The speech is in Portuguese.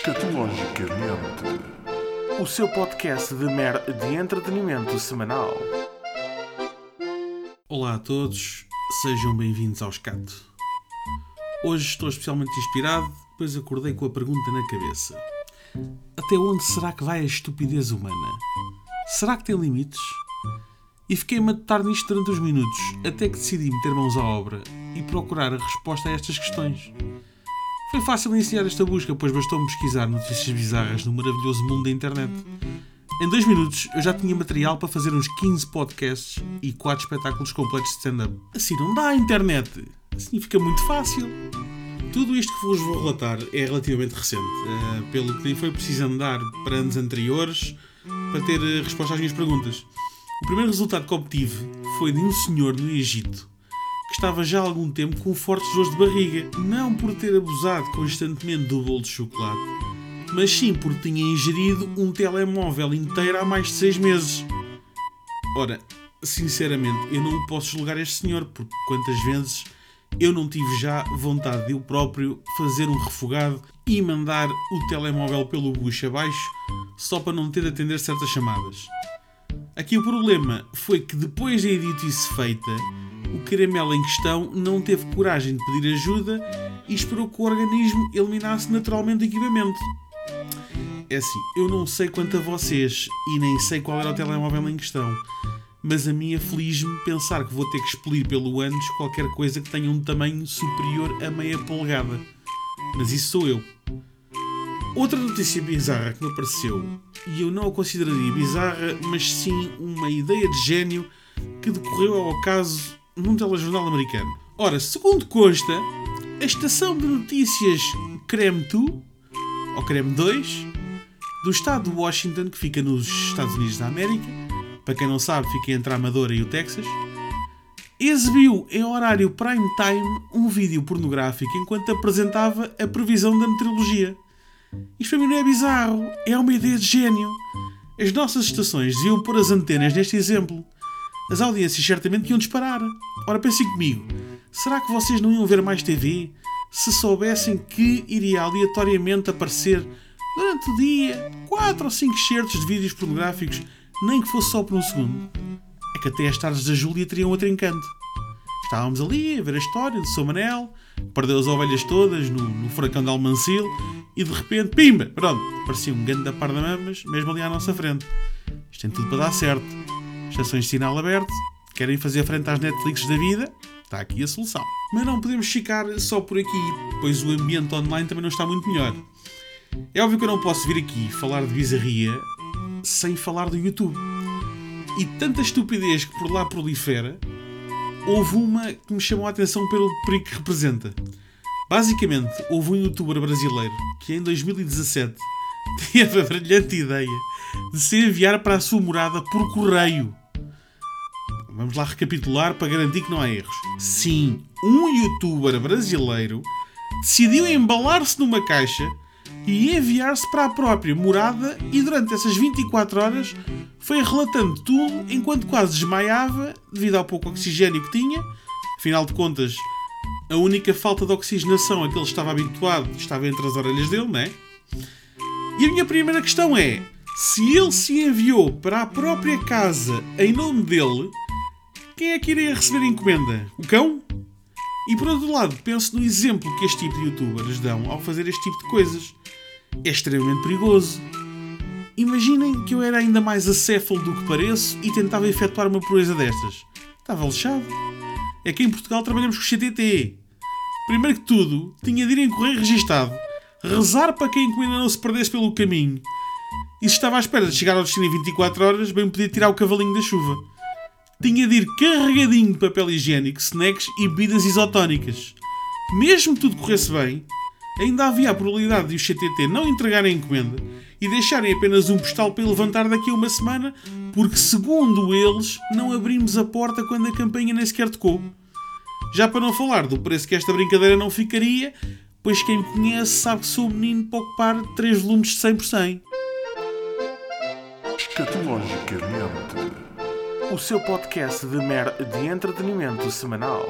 Escatologicamente, o seu podcast de mer de entretenimento semanal. Olá a todos, sejam bem-vindos ao Escato. Hoje estou especialmente inspirado, pois acordei com a pergunta na cabeça: Até onde será que vai a estupidez humana? Será que tem limites? E fiquei a matutar nisto durante uns minutos, até que decidi meter mãos à obra e procurar a resposta a estas questões. Foi fácil iniciar esta busca, pois bastou-me pesquisar notícias bizarras no maravilhoso mundo da internet. Em dois minutos eu já tinha material para fazer uns 15 podcasts e 4 espetáculos completos de stand-up. Assim não dá a internet. Assim fica muito fácil. Tudo isto que vos vou relatar é relativamente recente, uh, pelo que nem foi preciso andar para anos anteriores para ter uh, resposta às minhas perguntas. O primeiro resultado que obtive foi de um senhor no Egito que estava já há algum tempo com fortes dores de barriga, não por ter abusado constantemente do bolo de chocolate, mas sim porque tinha ingerido um telemóvel inteiro há mais de seis meses. Ora, sinceramente, eu não posso julgar este senhor, porque quantas vezes eu não tive já vontade de eu próprio fazer um refogado e mandar o telemóvel pelo bucho abaixo só para não ter de atender certas chamadas. Aqui o problema foi que depois da idiotice feita, o caramelo em questão não teve coragem de pedir ajuda e esperou que o organismo eliminasse naturalmente o equipamento. É assim, eu não sei quanto a vocês e nem sei qual era o telemóvel em questão, mas a mim aflige-me pensar que vou ter que expelir pelo ânus qualquer coisa que tenha um tamanho superior a meia polegada. Mas isso sou eu. Outra notícia bizarra que me apareceu, e eu não a consideraria bizarra, mas sim uma ideia de gênio que decorreu ao caso num telejornal americano. Ora, segundo consta, a estação de notícias Creme 2, ou Creme 2, do estado de Washington, que fica nos Estados Unidos da América, para quem não sabe, fica entre a Amadora e o Texas, exibiu em horário prime time um vídeo pornográfico enquanto apresentava a previsão da meteorologia. Isto para mim não é bizarro, é uma ideia de gênio. As nossas estações deviam pôr as antenas neste exemplo as audiências certamente iam disparar. Ora, pensem comigo, será que vocês não iam ver mais TV se soubessem que iria aleatoriamente aparecer durante o dia 4 ou 5 certos de vídeos pornográficos, nem que fosse só por um segundo? É que até as tardes da Júlia teriam outro encanto. Estávamos ali a ver a história de São Manel, perdeu as ovelhas todas no, no furacão de Almancil e de repente, pimba, pronto, parecia um grande da par da mamas, mesmo ali à nossa frente. Isto tem tudo para dar certo estações de sinal aberto, querem fazer frente às Netflix da vida, está aqui a solução. Mas não podemos ficar só por aqui, pois o ambiente online também não está muito melhor. É óbvio que eu não posso vir aqui falar de bizarria sem falar do YouTube. E tanta estupidez que por lá prolifera, houve uma que me chamou a atenção pelo perigo que representa. Basicamente, houve um youtuber brasileiro que em 2017 teve a brilhante ideia de se enviar para a sua morada por correio Vamos lá recapitular para garantir que não há erros. Sim, um youtuber brasileiro decidiu embalar-se numa caixa e enviar-se para a própria morada e durante essas 24 horas foi relatando tudo enquanto quase desmaiava devido ao pouco oxigênio que tinha. Afinal de contas, a única falta de oxigenação a que ele estava habituado estava entre as orelhas dele, não é? E a minha primeira questão é: se ele se enviou para a própria casa em nome dele, quem é que iria receber a encomenda? O cão? E por outro lado, penso no exemplo que este tipo de youtubers dão ao fazer este tipo de coisas. É extremamente perigoso. Imaginem que eu era ainda mais acéfalo do que pareço e tentava efetuar uma proeza destas. Estava lixado. É que em Portugal trabalhamos com CTT. Primeiro que tudo, tinha de ir em correio registado, rezar para que a encomenda não se perdesse pelo caminho. E se estava à espera de chegar ao destino em 24 horas, bem podia tirar o cavalinho da chuva tinha de ir carregadinho de papel higiênico, snacks e bebidas isotónicas. Mesmo tudo corresse bem, ainda havia a probabilidade de o CTT não entregarem a encomenda e deixarem apenas um postal para levantar daqui a uma semana, porque, segundo eles, não abrimos a porta quando a campanha nem sequer tocou. Já para não falar do preço que esta brincadeira não ficaria, pois quem me conhece sabe que sou um menino para ocupar 3 volumes de 100 por 100. Escatologicamente o seu podcast de mer de entretenimento semanal.